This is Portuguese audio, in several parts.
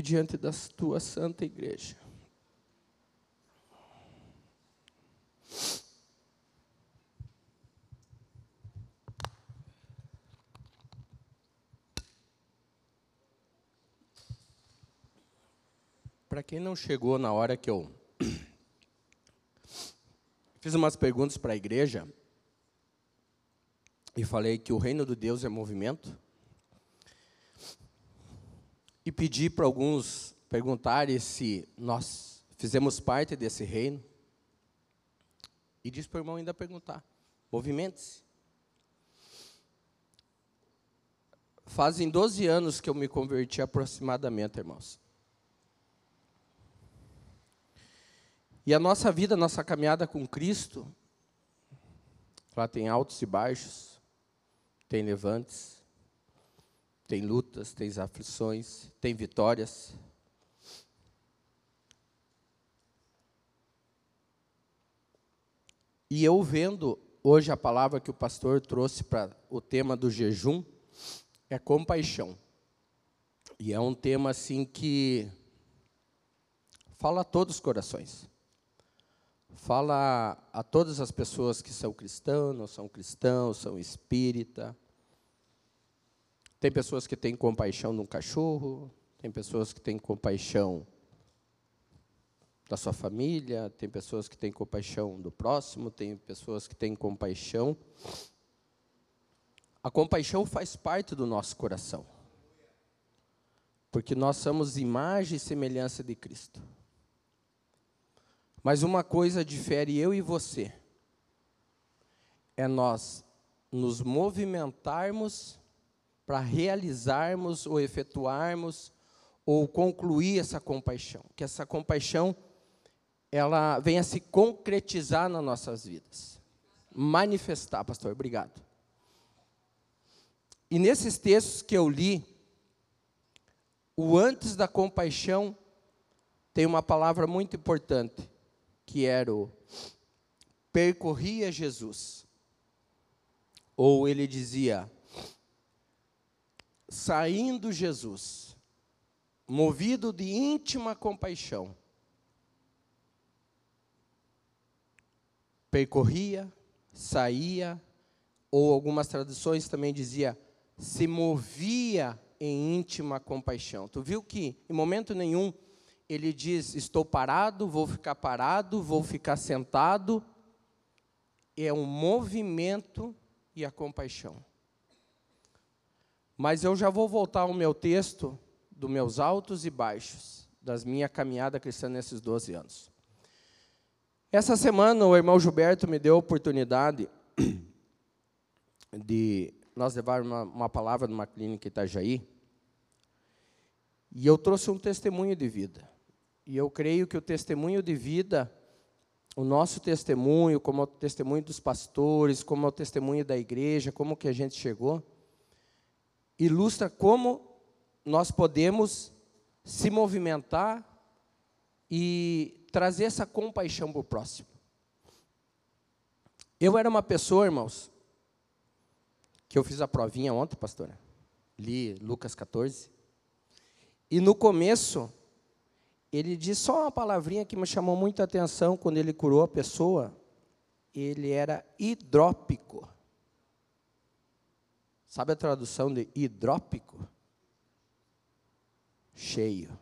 e diante da tua santa igreja. Para quem não chegou na hora que eu fiz umas perguntas para a igreja e falei que o reino de Deus é movimento, e pedi para alguns perguntarem se nós fizemos parte desse reino. E disse para o irmão ainda perguntar: movimente-se. Fazem 12 anos que eu me converti aproximadamente, irmãos. E a nossa vida, a nossa caminhada com Cristo, ela tem altos e baixos, tem levantes, tem lutas, tem aflições, tem vitórias. E eu vendo hoje a palavra que o pastor trouxe para o tema do jejum é compaixão. E é um tema assim que fala a todos os corações. Fala a todas as pessoas que são cristãos, não são cristãos, são espírita, tem pessoas que têm compaixão de um cachorro, tem pessoas que têm compaixão da sua família, tem pessoas que têm compaixão do próximo, tem pessoas que têm compaixão. A compaixão faz parte do nosso coração. Porque nós somos imagem e semelhança de Cristo. Mas uma coisa difere eu e você. É nós nos movimentarmos para realizarmos ou efetuarmos ou concluir essa compaixão, que essa compaixão ela venha se concretizar nas nossas vidas. Manifestar, pastor, obrigado. E nesses textos que eu li, o antes da compaixão tem uma palavra muito importante, que era o percorria Jesus. Ou ele dizia, saindo Jesus, movido de íntima compaixão, percorria, saía, ou algumas traduções também dizia, se movia em íntima compaixão. Tu viu que em momento nenhum ele diz: estou parado, vou ficar parado, vou ficar sentado. É um movimento e a compaixão. Mas eu já vou voltar ao meu texto dos meus altos e baixos, das minha caminhada cristã nesses 12 anos. Essa semana o irmão Gilberto me deu a oportunidade de nós levar uma, uma palavra numa clínica em Itajaí. E eu trouxe um testemunho de vida. E eu creio que o testemunho de vida, o nosso testemunho, como o testemunho dos pastores, como o testemunho da igreja, como que a gente chegou, ilustra como nós podemos se movimentar e trazer essa compaixão para o próximo. Eu era uma pessoa, irmãos, que eu fiz a provinha ontem, pastora. Li Lucas 14. E no começo, ele disse só uma palavrinha que me chamou muita atenção quando ele curou a pessoa. Ele era hidrópico. Sabe a tradução de hidrópico? Cheio,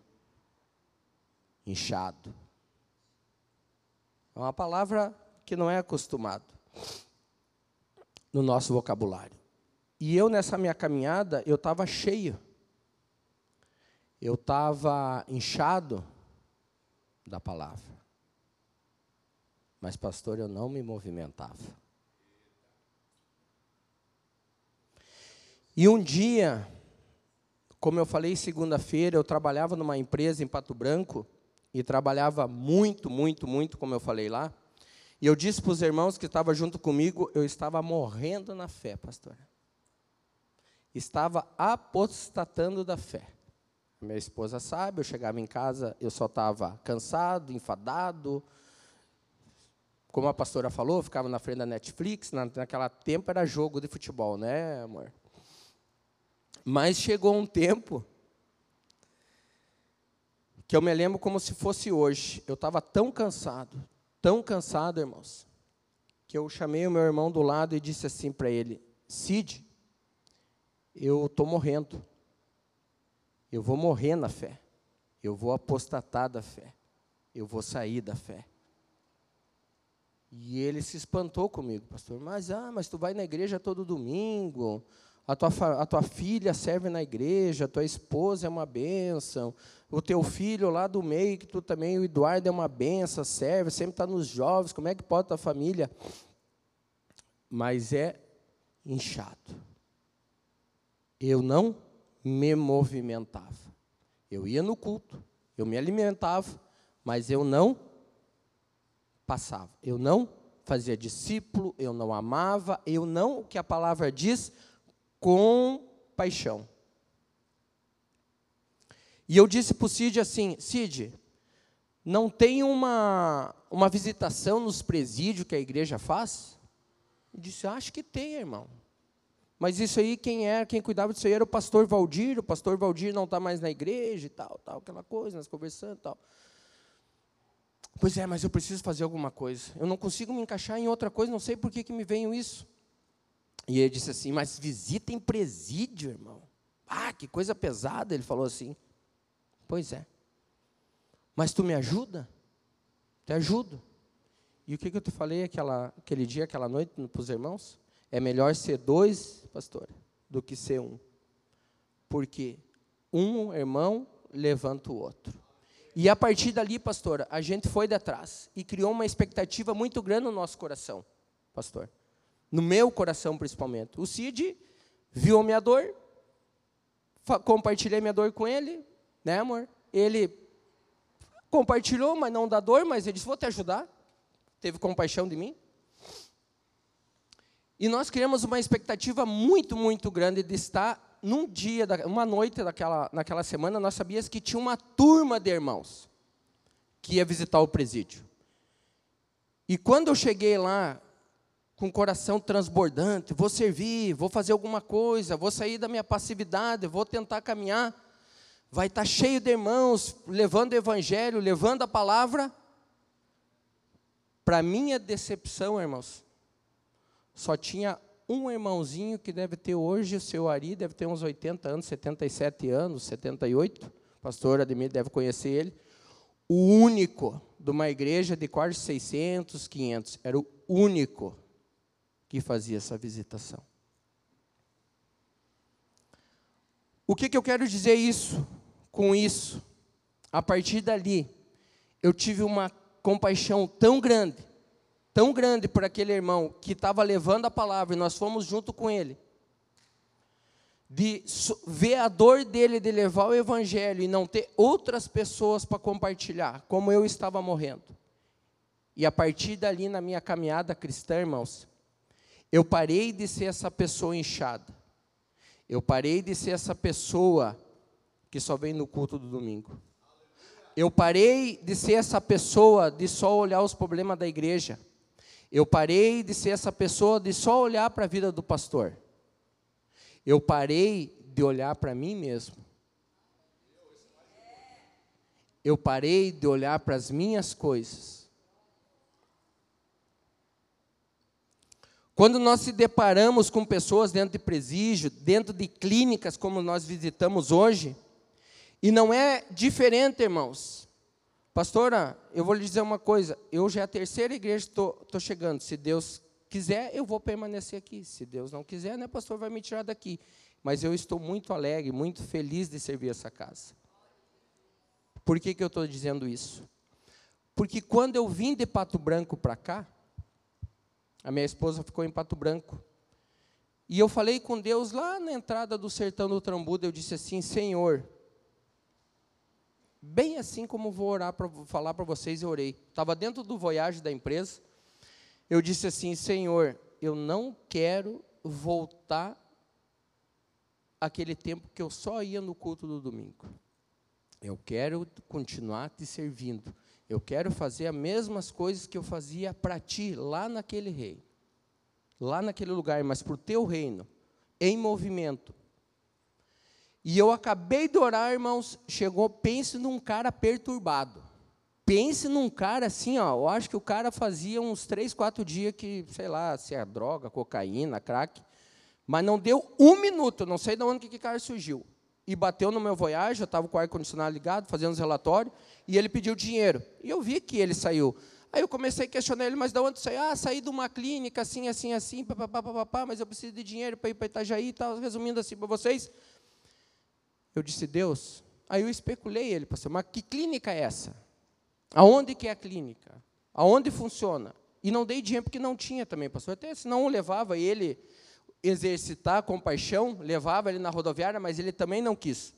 inchado. É uma palavra que não é acostumado no nosso vocabulário. E eu, nessa minha caminhada, eu estava cheio. Eu estava inchado da palavra. Mas, pastor, eu não me movimentava. E um dia, como eu falei segunda-feira, eu trabalhava numa empresa em Pato Branco e trabalhava muito, muito, muito, como eu falei lá. E eu disse para os irmãos que estavam junto comigo, eu estava morrendo na fé, pastor. Estava apostatando da fé. Minha esposa sabe, eu chegava em casa, eu só estava cansado, enfadado. Como a pastora falou, ficava na frente da Netflix, na, naquela tempo era jogo de futebol, né, amor? Mas chegou um tempo que eu me lembro como se fosse hoje. Eu estava tão cansado, tão cansado, irmãos, que eu chamei o meu irmão do lado e disse assim para ele: Cid, eu estou morrendo. Eu vou morrer na fé. Eu vou apostatar da fé. Eu vou sair da fé. E ele se espantou comigo, pastor. Mas, ah, mas tu vai na igreja todo domingo. A tua, a tua filha serve na igreja, a tua esposa é uma bênção, o teu filho lá do meio, que tu também, o Eduardo é uma benção, serve, sempre está nos jovens, como é que pode a tua família? Mas é inchado. Eu não me movimentava. Eu ia no culto, eu me alimentava, mas eu não passava. Eu não fazia discípulo, eu não amava, eu não, o que a palavra diz, com paixão. E eu disse para o Cid assim: Cid, não tem uma, uma visitação nos presídios que a igreja faz? Ele disse: Acho que tem, irmão. Mas isso aí, quem era, quem cuidava disso aí era o pastor Valdir. O pastor Valdir não está mais na igreja e tal, tal, aquela coisa, nós conversando e tal. Pois é, mas eu preciso fazer alguma coisa. Eu não consigo me encaixar em outra coisa, não sei por que, que me veio isso. E ele disse assim: Mas visita em presídio, irmão. Ah, que coisa pesada. Ele falou assim: Pois é. Mas tu me ajuda? Te ajudo. E o que, que eu te falei aquela, aquele dia, aquela noite para os irmãos? É melhor ser dois, pastor, do que ser um. Porque um irmão levanta o outro. E a partir dali, pastor, a gente foi de atrás e criou uma expectativa muito grande no nosso coração, pastor no meu coração principalmente. O Cid viu a minha dor, compartilhei minha dor com ele, né, amor? Ele compartilhou, mas não da dor, mas ele disse: Vou te ajudar. Teve compaixão de mim. E nós criamos uma expectativa muito, muito grande de estar num dia, uma noite daquela, naquela semana, nós sabíamos que tinha uma turma de irmãos que ia visitar o presídio. E quando eu cheguei lá, com o coração transbordante, vou servir, vou fazer alguma coisa, vou sair da minha passividade, vou tentar caminhar. Vai estar cheio de irmãos levando o evangelho, levando a palavra. Para minha decepção, irmãos, só tinha um irmãozinho que deve ter hoje, o seu Ari, deve ter uns 80 anos, 77 anos, 78. O pastor Ademir deve conhecer ele. O único de uma igreja de quase 600, 500. Era o único que fazia essa visitação. O que, que eu quero dizer isso com isso? A partir dali, eu tive uma compaixão tão grande, tão grande por aquele irmão que estava levando a palavra e nós fomos junto com ele. De ver a dor dele de levar o evangelho e não ter outras pessoas para compartilhar, como eu estava morrendo. E a partir dali, na minha caminhada cristã, irmãos, eu parei de ser essa pessoa inchada. Eu parei de ser essa pessoa que só vem no culto do domingo. Eu parei de ser essa pessoa de só olhar os problemas da igreja. Eu parei de ser essa pessoa de só olhar para a vida do pastor. Eu parei de olhar para mim mesmo. Eu parei de olhar para as minhas coisas. Quando nós se deparamos com pessoas dentro de presídio, dentro de clínicas como nós visitamos hoje, e não é diferente, irmãos. Pastora, eu vou lhe dizer uma coisa, eu já é a terceira igreja que estou chegando. Se Deus quiser, eu vou permanecer aqui. Se Deus não quiser, né, pastor, vai me tirar daqui. Mas eu estou muito alegre, muito feliz de servir essa casa. Por que, que eu estou dizendo isso? Porque quando eu vim de Pato Branco para cá, a minha esposa ficou em Pato Branco. E eu falei com Deus lá na entrada do sertão do Trambuda, eu disse assim: Senhor, bem assim como vou orar para falar para vocês, eu orei. Estava dentro do voyage da empresa. Eu disse assim: Senhor, eu não quero voltar aquele tempo que eu só ia no culto do domingo. Eu quero continuar te servindo. Eu quero fazer as mesmas coisas que eu fazia para ti lá naquele reino, lá naquele lugar, mas para o teu reino, em movimento. E eu acabei de orar, irmãos, chegou, pense num cara perturbado. Pense num cara assim, ó, eu acho que o cara fazia uns três, quatro dias que, sei lá, se é droga, cocaína, crack, mas não deu um minuto, não sei de onde que aquele cara surgiu. E bateu no meu Voyage, eu estava com o ar-condicionado ligado, fazendo os relatórios, e ele pediu dinheiro. E eu vi que ele saiu. Aí eu comecei a questionar ele, mas de onde saiu? Ah, saí de uma clínica, assim, assim, assim, papapá, papapá, mas eu preciso de dinheiro para ir para Itajaí e tal. Resumindo assim para vocês, eu disse, Deus. Aí eu especulei ele, pastor, mas que clínica é essa? Aonde que é a clínica? Aonde funciona? E não dei dinheiro porque não tinha também, pastor. Até senão eu levava ele exercitar compaixão, levava ele na rodoviária, mas ele também não quis.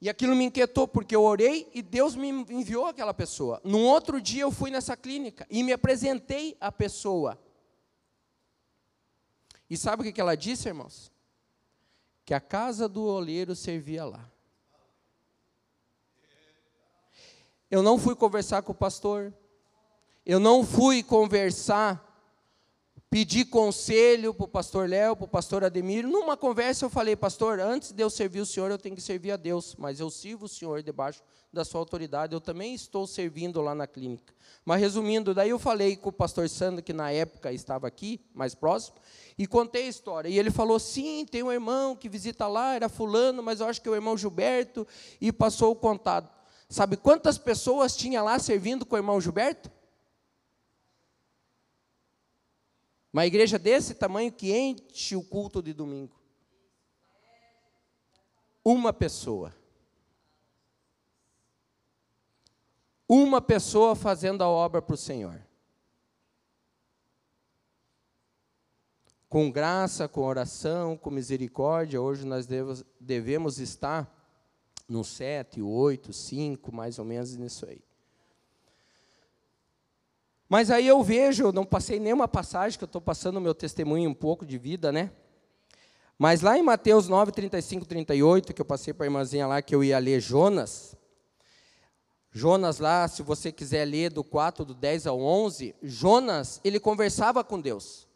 E aquilo me inquietou, porque eu orei e Deus me enviou aquela pessoa. Num outro dia eu fui nessa clínica e me apresentei à pessoa. E sabe o que ela disse, irmãos? Que a casa do oleiro servia lá. Eu não fui conversar com o pastor, eu não fui conversar Pedi conselho para o pastor Léo, para o pastor Ademir. Numa conversa eu falei, pastor, antes de eu servir o senhor, eu tenho que servir a Deus, mas eu sirvo o senhor debaixo da sua autoridade, eu também estou servindo lá na clínica. Mas resumindo, daí eu falei com o pastor Sandro, que na época estava aqui, mais próximo, e contei a história. E ele falou: sim, tem um irmão que visita lá, era fulano, mas eu acho que é o irmão Gilberto, e passou o contato. Sabe quantas pessoas tinha lá servindo com o irmão Gilberto? Uma igreja desse tamanho que enche o culto de domingo. Uma pessoa. Uma pessoa fazendo a obra para o Senhor. Com graça, com oração, com misericórdia, hoje nós devemos estar no sete, oito, cinco, mais ou menos nisso aí. Mas aí eu vejo, não passei nenhuma passagem, que eu estou passando o meu testemunho um pouco de vida, né? Mas lá em Mateus 9, 35, 38, que eu passei para a irmãzinha lá, que eu ia ler Jonas. Jonas lá, se você quiser ler do 4, do 10 ao 11, Jonas, ele conversava com Deus.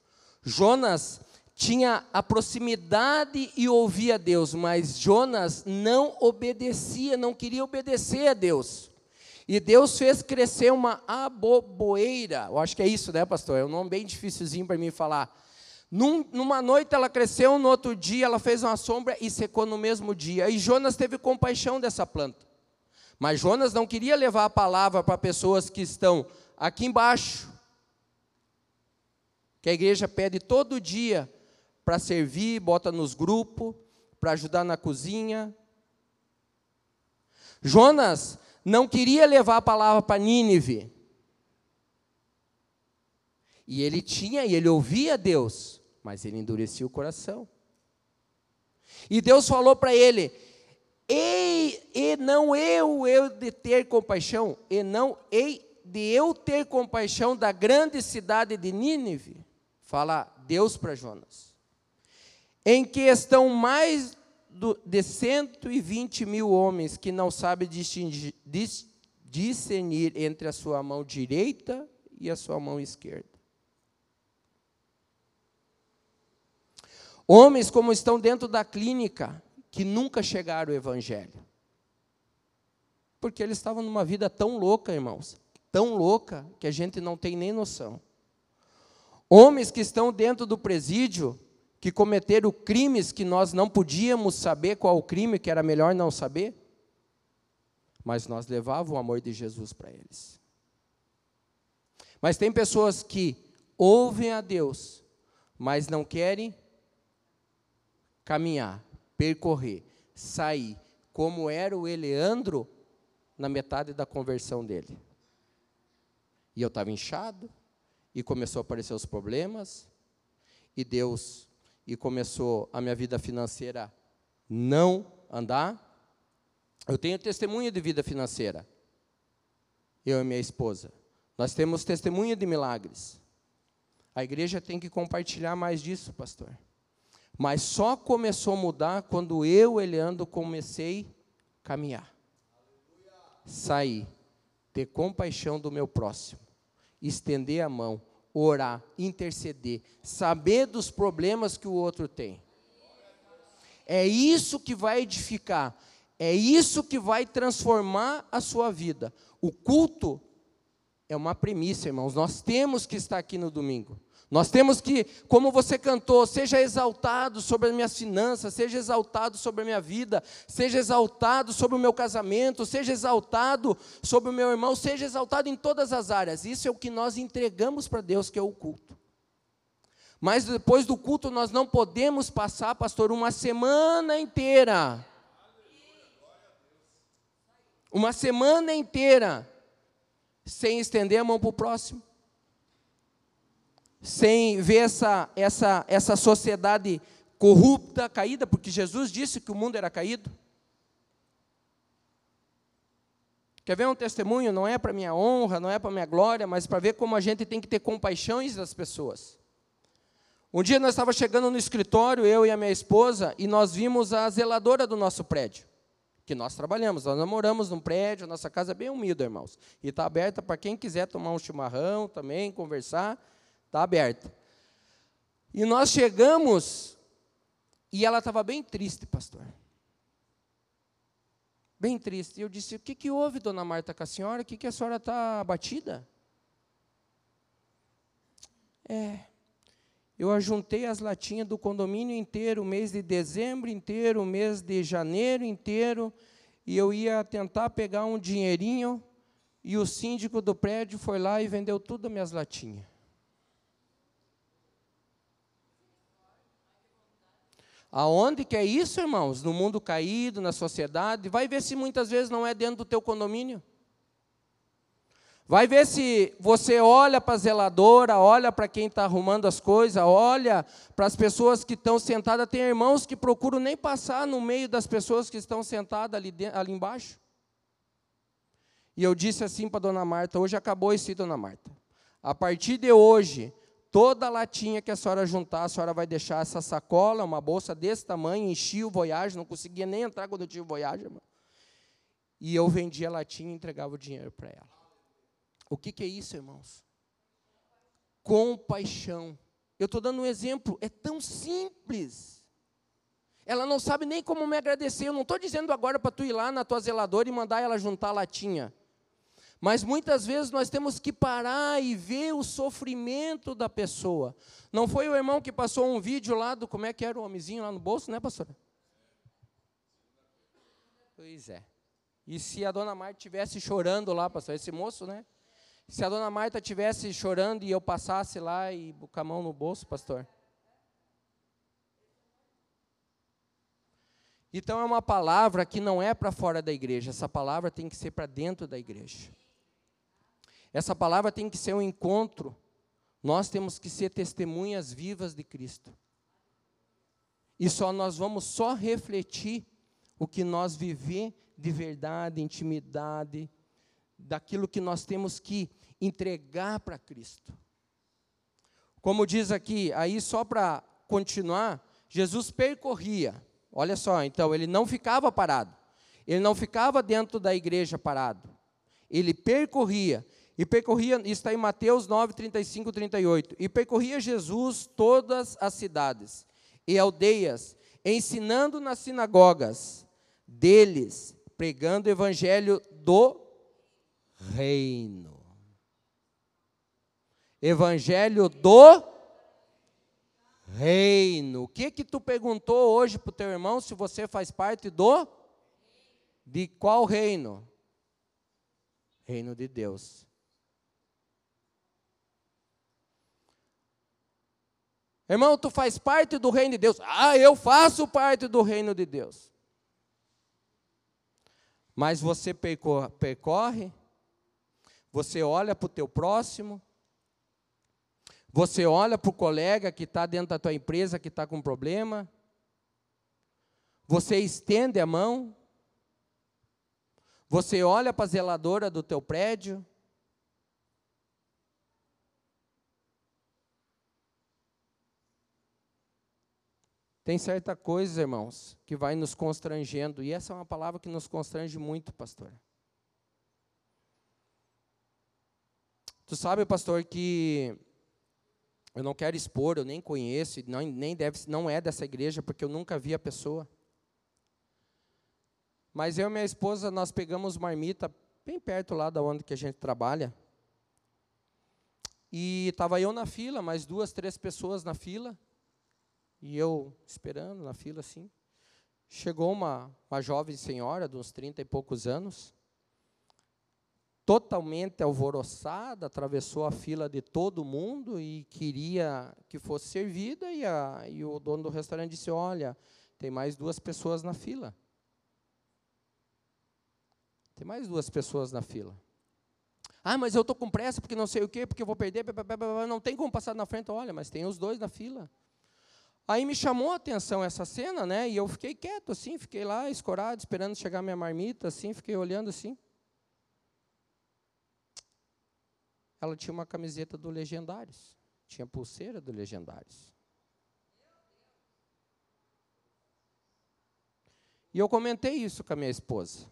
Jonas tinha a proximidade e ouvia Deus, mas Jonas não obedecia, não queria obedecer a Deus. E Deus fez crescer uma aboboeira. Eu acho que é isso, né, pastor? É um nome bem dificilzinho para mim falar. Num, numa noite ela cresceu, no outro dia ela fez uma sombra e secou no mesmo dia. E Jonas teve compaixão dessa planta. Mas Jonas não queria levar a palavra para pessoas que estão aqui embaixo, que a igreja pede todo dia para servir, bota nos grupos, para ajudar na cozinha. Jonas não queria levar a palavra para Nínive. E ele tinha, e ele ouvia Deus, mas ele endurecia o coração. E Deus falou para ele: Ei, e não eu, eu de ter compaixão, e não ei de eu ter compaixão da grande cidade de Nínive. Fala Deus para Jonas. Em que estão mais do, de 120 mil homens que não sabem dis, discernir entre a sua mão direita e a sua mão esquerda. Homens como estão dentro da clínica, que nunca chegaram ao Evangelho. Porque eles estavam numa vida tão louca, irmãos, tão louca, que a gente não tem nem noção. Homens que estão dentro do presídio, que cometeram crimes que nós não podíamos saber qual o crime, que era melhor não saber, mas nós levávamos o amor de Jesus para eles. Mas tem pessoas que ouvem a Deus, mas não querem caminhar, percorrer, sair, como era o Eleandro na metade da conversão dele. E eu estava inchado, e começou a aparecer os problemas, e Deus e começou a minha vida financeira não andar. Eu tenho testemunha de vida financeira. Eu e minha esposa. Nós temos testemunha de milagres. A igreja tem que compartilhar mais disso, pastor. Mas só começou a mudar quando eu, Eleandro, comecei a caminhar. Sair, ter compaixão do meu próximo, estender a mão, orar, interceder, saber dos problemas que o outro tem. É isso que vai edificar. É isso que vai transformar a sua vida. O culto é uma premissa, irmãos. Nós temos que estar aqui no domingo. Nós temos que, como você cantou, seja exaltado sobre as minhas finanças, seja exaltado sobre a minha vida, seja exaltado sobre o meu casamento, seja exaltado sobre o meu irmão, seja exaltado em todas as áreas. Isso é o que nós entregamos para Deus, que é o culto. Mas depois do culto nós não podemos passar, pastor, uma semana inteira. Uma semana inteira sem estender a mão para o próximo sem ver essa, essa, essa sociedade corrupta, caída, porque Jesus disse que o mundo era caído. Quer ver um testemunho? Não é para minha honra, não é para minha glória, mas para ver como a gente tem que ter compaixões das pessoas. Um dia nós estávamos chegando no escritório, eu e a minha esposa, e nós vimos a zeladora do nosso prédio, que nós trabalhamos, nós namoramos num prédio, nossa casa é bem humilde, irmãos, e está aberta para quem quiser tomar um chimarrão também, conversar, Está aberta. E nós chegamos e ela estava bem triste, pastor. Bem triste. E eu disse: O que, que houve, dona Marta, com a senhora? O que, que a senhora está abatida? É. Eu ajuntei as latinhas do condomínio inteiro, o mês de dezembro inteiro, o mês de janeiro inteiro, e eu ia tentar pegar um dinheirinho, e o síndico do prédio foi lá e vendeu tudo as minhas latinhas. Aonde que é isso, irmãos? No mundo caído, na sociedade. Vai ver se muitas vezes não é dentro do teu condomínio. Vai ver se você olha para a zeladora, olha para quem está arrumando as coisas, olha para as pessoas que estão sentadas. Tem irmãos que procuram nem passar no meio das pessoas que estão sentadas ali, ali embaixo. E eu disse assim para a dona Marta: hoje acabou esse, dona Marta. A partir de hoje, Toda latinha que a senhora juntar, a senhora vai deixar essa sacola, uma bolsa desse tamanho, enchi o Voyage, não conseguia nem entrar quando eu tinha o Voyage, irmão. E eu vendia a latinha e entregava o dinheiro para ela. O que, que é isso, irmãos? Compaixão. Eu estou dando um exemplo, é tão simples. Ela não sabe nem como me agradecer. Eu não estou dizendo agora para tu ir lá na tua zeladora e mandar ela juntar a latinha. Mas muitas vezes nós temos que parar e ver o sofrimento da pessoa. Não foi o irmão que passou um vídeo lá do como é que era o homenzinho lá no bolso, né, pastora? Pois é. E se a dona Marta estivesse chorando lá, pastor, esse moço, né? Se a dona Marta estivesse chorando e eu passasse lá e com a mão no bolso, pastor. Então é uma palavra que não é para fora da igreja, essa palavra tem que ser para dentro da igreja. Essa palavra tem que ser um encontro. Nós temos que ser testemunhas vivas de Cristo. E só nós vamos só refletir o que nós viver de verdade, intimidade, daquilo que nós temos que entregar para Cristo. Como diz aqui, aí só para continuar, Jesus percorria. Olha só, então ele não ficava parado. Ele não ficava dentro da igreja parado. Ele percorria e percorria, está em Mateus 9, 35, 38. E percorria Jesus todas as cidades e aldeias, ensinando nas sinagogas deles, pregando o evangelho do reino. Evangelho do reino. O que que tu perguntou hoje para o teu irmão se você faz parte do de qual reino? Reino de Deus. Irmão, tu faz parte do reino de Deus. Ah, eu faço parte do reino de Deus. Mas você percorre, você olha para o teu próximo, você olha para o colega que está dentro da tua empresa que está com problema, você estende a mão, você olha para a zeladora do teu prédio, Tem certa coisa, irmãos, que vai nos constrangendo, e essa é uma palavra que nos constrange muito, pastor. Tu sabe, pastor, que eu não quero expor, eu nem conheço, não, nem deve, não é dessa igreja, porque eu nunca vi a pessoa. Mas eu e minha esposa, nós pegamos marmita bem perto lá da onde que a gente trabalha. E estava eu na fila, mais duas, três pessoas na fila. E eu esperando na fila assim. Chegou uma, uma jovem senhora, de uns 30 e poucos anos, totalmente alvoroçada, atravessou a fila de todo mundo e queria que fosse servida. E, a, e o dono do restaurante disse: Olha, tem mais duas pessoas na fila. Tem mais duas pessoas na fila. Ah, mas eu estou com pressa porque não sei o quê, porque eu vou perder. Não tem como passar na frente. Olha, mas tem os dois na fila. Aí me chamou a atenção essa cena, né? E eu fiquei quieto assim, fiquei lá escorado, esperando chegar minha marmita, assim, fiquei olhando assim. Ela tinha uma camiseta do Legendários, tinha pulseira do Legendários. E eu comentei isso com a minha esposa.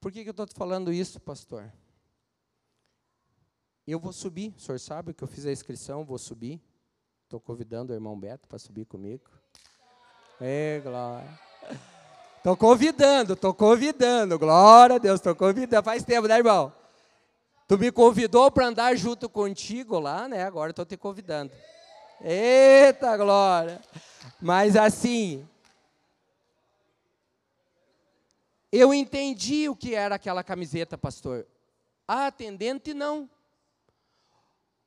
Por que, que eu estou falando isso, pastor? Eu vou subir, o senhor sabe que eu fiz a inscrição, vou subir. Estou convidando o irmão Beto para subir comigo. É, glória. Estou convidando, estou convidando, glória a Deus, estou convidando. Faz tempo, né, irmão? Tu me convidou para andar junto contigo lá, né? Agora estou te convidando. Eita, glória! Mas assim, Eu entendi o que era aquela camiseta, pastor. A atendente não.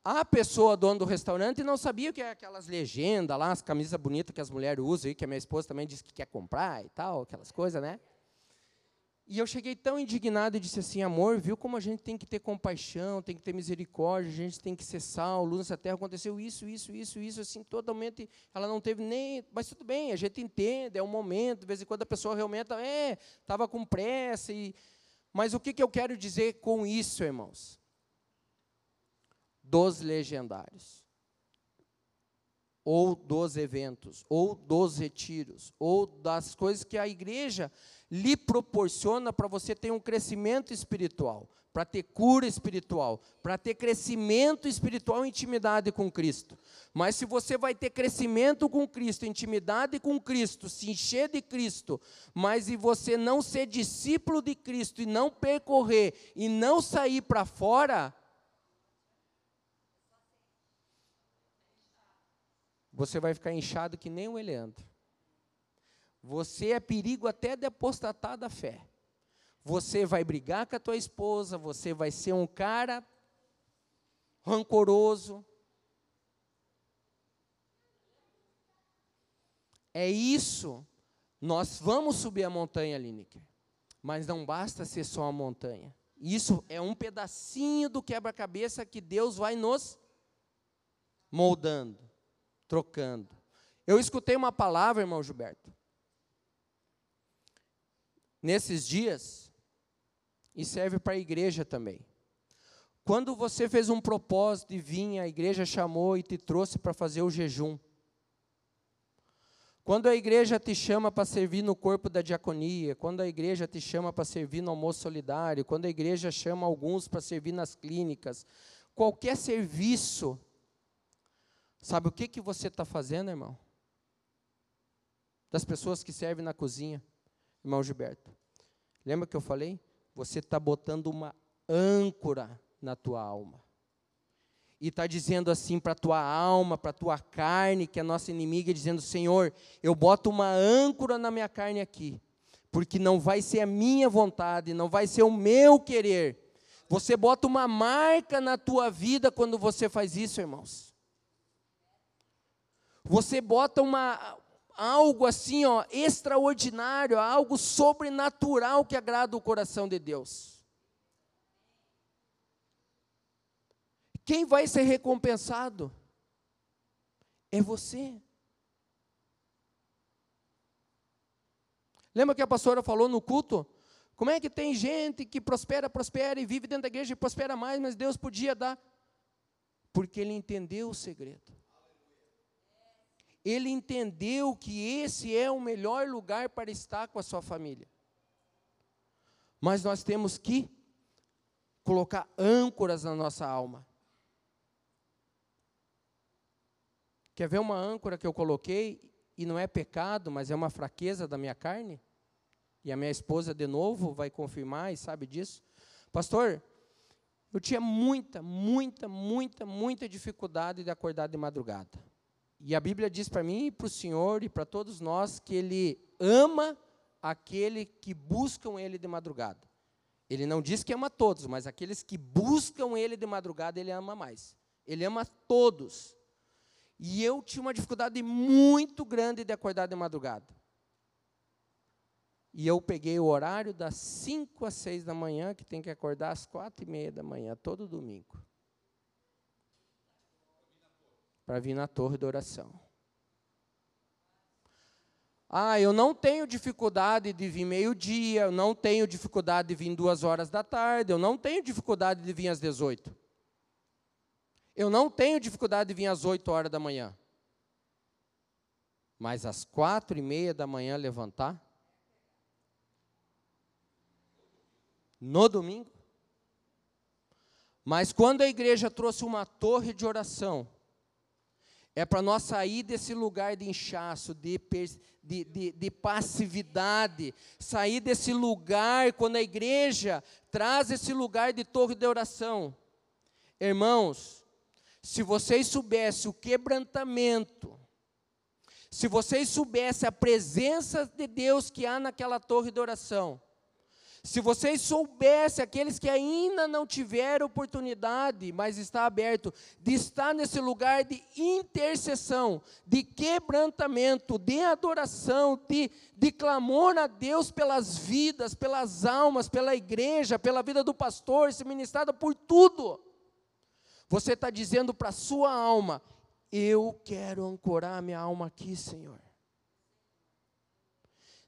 A pessoa, dono do restaurante, não sabia o que é aquelas legendas lá, as camisas bonitas que as mulheres usam, que a minha esposa também disse que quer comprar e tal, aquelas coisas, né? E eu cheguei tão indignado e disse assim: amor, viu como a gente tem que ter compaixão, tem que ter misericórdia, a gente tem que ser sal, luz nessa terra. Aconteceu isso, isso, isso, isso, assim, totalmente. Ela não teve nem. Mas tudo bem, a gente entende, é um momento, de vez em quando a pessoa realmente. É, estava com pressa. E... Mas o que, que eu quero dizer com isso, irmãos? Dos legendários ou dos eventos, ou dos retiros, ou das coisas que a igreja lhe proporciona para você ter um crescimento espiritual, para ter cura espiritual, para ter crescimento espiritual e intimidade com Cristo. Mas se você vai ter crescimento com Cristo, intimidade com Cristo, se encher de Cristo, mas e você não ser discípulo de Cristo e não percorrer e não sair para fora, você vai ficar inchado que nem o Eleandro. Você é perigo até de apostatar da fé. Você vai brigar com a tua esposa, você vai ser um cara rancoroso. É isso. Nós vamos subir a montanha, Lineker. Mas não basta ser só a montanha. Isso é um pedacinho do quebra-cabeça que Deus vai nos moldando trocando. Eu escutei uma palavra, irmão Gilberto, nesses dias, e serve para a igreja também. Quando você fez um propósito e vinha, a igreja chamou e te trouxe para fazer o jejum. Quando a igreja te chama para servir no corpo da diaconia, quando a igreja te chama para servir no almoço solidário, quando a igreja chama alguns para servir nas clínicas, qualquer serviço Sabe o que, que você está fazendo, irmão? Das pessoas que servem na cozinha, irmão Gilberto. Lembra que eu falei? Você está botando uma âncora na tua alma. E está dizendo assim para a tua alma, para a tua carne, que é nossa inimiga, dizendo: Senhor, eu boto uma âncora na minha carne aqui, porque não vai ser a minha vontade, não vai ser o meu querer. Você bota uma marca na tua vida quando você faz isso, irmãos. Você bota uma algo assim, ó, extraordinário, algo sobrenatural que agrada o coração de Deus. Quem vai ser recompensado? É você. Lembra que a pastora falou no culto? Como é que tem gente que prospera, prospera e vive dentro da igreja e prospera mais, mas Deus podia dar? Porque ele entendeu o segredo ele entendeu que esse é o melhor lugar para estar com a sua família. Mas nós temos que colocar âncoras na nossa alma. Quer ver uma âncora que eu coloquei e não é pecado, mas é uma fraqueza da minha carne? e a minha esposa de novo vai confirmar e sabe disso. Pastor, eu tinha muita, muita, muita, muita dificuldade de acordar de madrugada. E a Bíblia diz para mim e para o Senhor e para todos nós que Ele ama aquele que buscam Ele de madrugada. Ele não diz que ama todos, mas aqueles que buscam Ele de madrugada, Ele ama mais. Ele ama todos. E eu tinha uma dificuldade muito grande de acordar de madrugada. E eu peguei o horário das 5 às 6 da manhã, que tem que acordar às 4 e meia da manhã, todo domingo. Para vir na torre de oração. Ah, eu não tenho dificuldade de vir meio-dia, eu não tenho dificuldade de vir duas horas da tarde, eu não tenho dificuldade de vir às 18. Eu não tenho dificuldade de vir às 8 horas da manhã. Mas às quatro e meia da manhã levantar? no domingo. Mas quando a igreja trouxe uma torre de oração, é para nós sair desse lugar de inchaço, de, de, de, de, passividade, sair desse lugar, quando a igreja traz esse lugar de torre de oração. Irmãos, se vocês soubessem o quebrantamento, se vocês soubessem a presença de Deus que há naquela torre de oração, se vocês soubessem, aqueles que ainda não tiveram oportunidade, mas está aberto, de estar nesse lugar de intercessão, de quebrantamento, de adoração, de, de clamor a Deus pelas vidas, pelas almas, pela igreja, pela vida do pastor, se ministrada por tudo. Você está dizendo para a sua alma: Eu quero ancorar minha alma aqui, Senhor.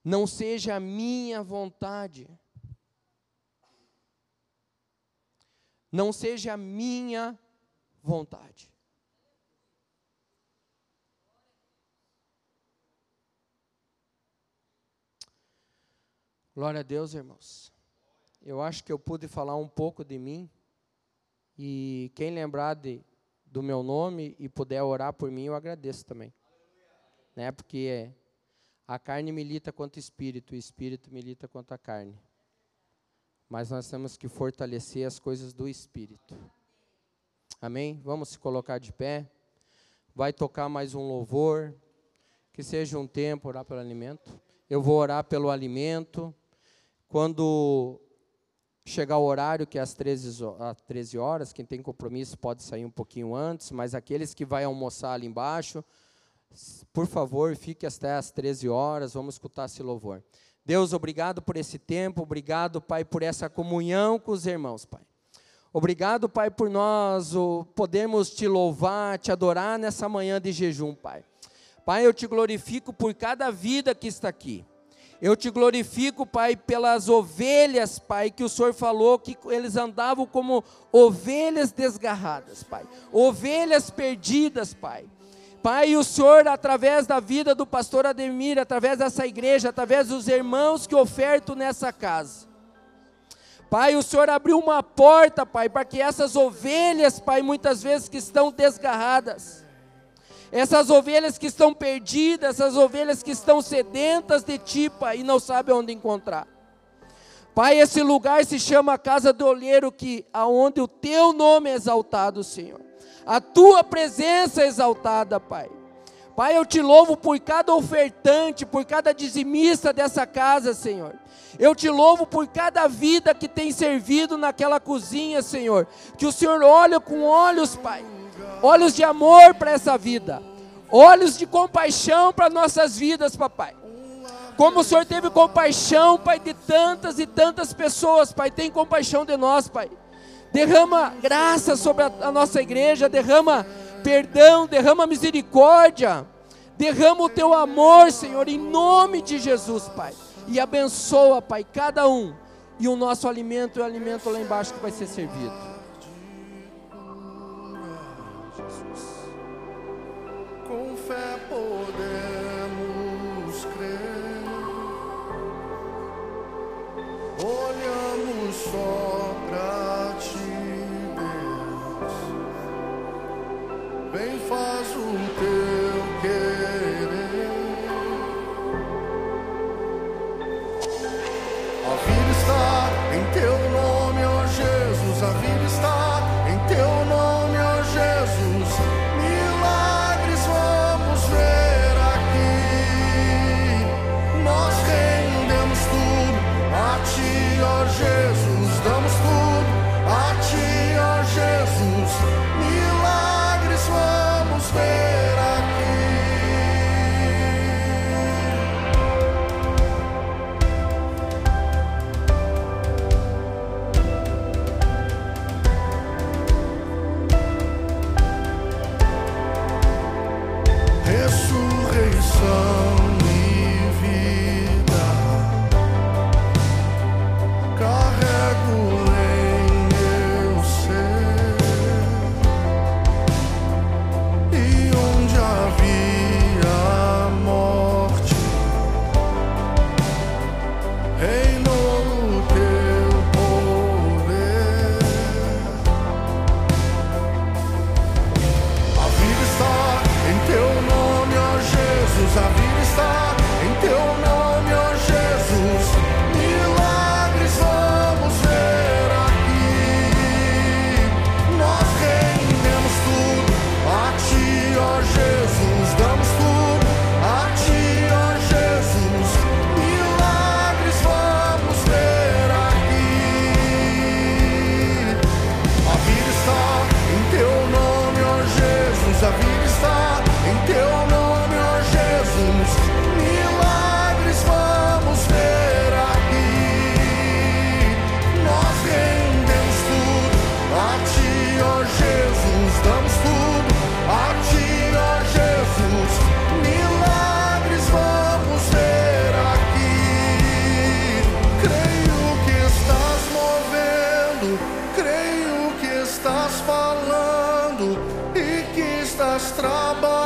Não seja a minha vontade não seja a minha vontade. Glória a Deus, irmãos. Eu acho que eu pude falar um pouco de mim. E quem lembrar de, do meu nome e puder orar por mim, eu agradeço também. Né? Porque a carne milita contra o espírito, o espírito milita contra a carne mas nós temos que fortalecer as coisas do Espírito. Amém? Vamos se colocar de pé. Vai tocar mais um louvor. Que seja um tempo orar pelo alimento. Eu vou orar pelo alimento. Quando chegar o horário, que é às 13, às 13 horas, quem tem compromisso pode sair um pouquinho antes, mas aqueles que vai almoçar ali embaixo, por favor, fique até às 13 horas, vamos escutar esse louvor. Deus, obrigado por esse tempo, obrigado, Pai, por essa comunhão com os irmãos, Pai. Obrigado, Pai, por nós o, podermos te louvar, te adorar nessa manhã de jejum, Pai. Pai, eu te glorifico por cada vida que está aqui. Eu te glorifico, Pai, pelas ovelhas, Pai, que o Senhor falou que eles andavam como ovelhas desgarradas, Pai. Ovelhas perdidas, Pai. Pai, o Senhor, através da vida do pastor Ademir, através dessa igreja, através dos irmãos que ofertam nessa casa. Pai, o Senhor abriu uma porta, Pai, para que essas ovelhas, Pai, muitas vezes que estão desgarradas, essas ovelhas que estão perdidas, essas ovelhas que estão sedentas de Ti, Pai, e não sabem onde encontrar. Pai, esse lugar se chama Casa do Olheiro, que aonde o Teu nome é exaltado, Senhor a tua presença exaltada, Pai. Pai, eu te louvo por cada ofertante, por cada dizimista dessa casa, Senhor. Eu te louvo por cada vida que tem servido naquela cozinha, Senhor. Que o Senhor olha com olhos, Pai, olhos de amor para essa vida, olhos de compaixão para nossas vidas, Papai. Como o Senhor teve compaixão, Pai, de tantas e tantas pessoas, Pai, tem compaixão de nós, Pai derrama graça sobre a, a nossa igreja, derrama perdão, derrama misericórdia, derrama o teu amor, Senhor, em nome de Jesus, Pai. E abençoa, Pai, cada um. E o nosso alimento é o alimento lá embaixo que vai ser servido. Com fé podemos Olhamos só para ti. Vem, faz o Ain't no Strawberry.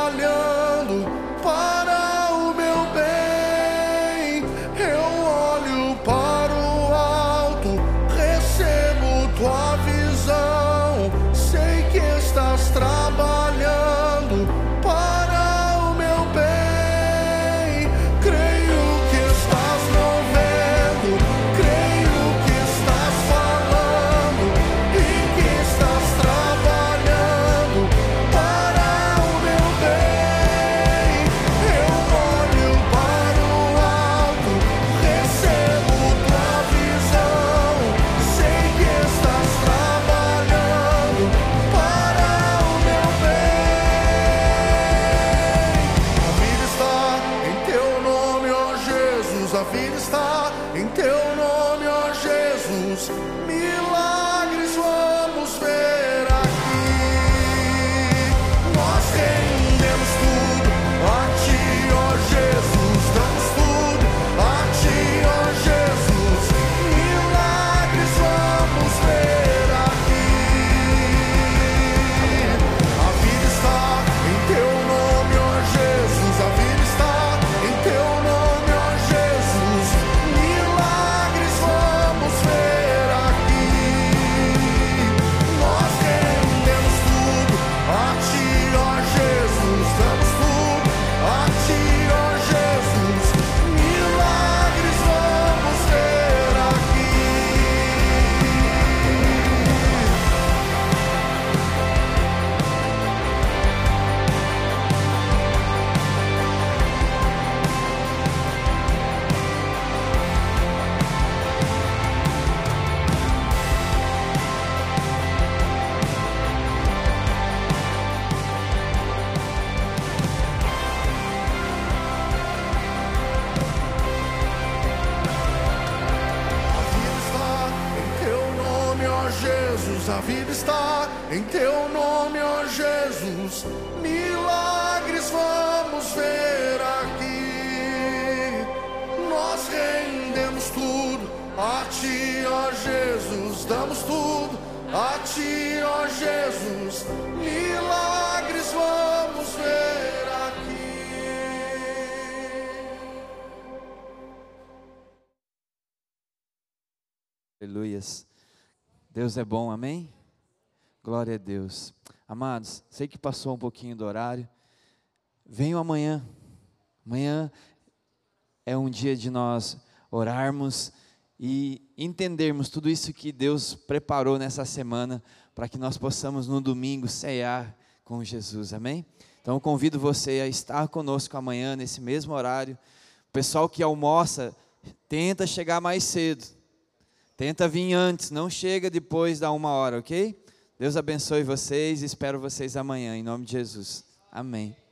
A vida está em teu nome, ó Jesus. Milagres vamos ver aqui. Nós rendemos tudo a ti, ó Jesus. Damos tudo a ti, ó Jesus. Milagres vamos ver aqui. Aleluias. Deus é bom, amém? Glória a Deus. Amados, sei que passou um pouquinho do horário. Venham amanhã. Amanhã é um dia de nós orarmos e entendermos tudo isso que Deus preparou nessa semana para que nós possamos no domingo cear com Jesus, amém? Então convido você a estar conosco amanhã nesse mesmo horário. O pessoal que almoça, tenta chegar mais cedo. Tenta vir antes, não chega depois da uma hora, ok? Deus abençoe vocês e espero vocês amanhã, em nome de Jesus. Amém.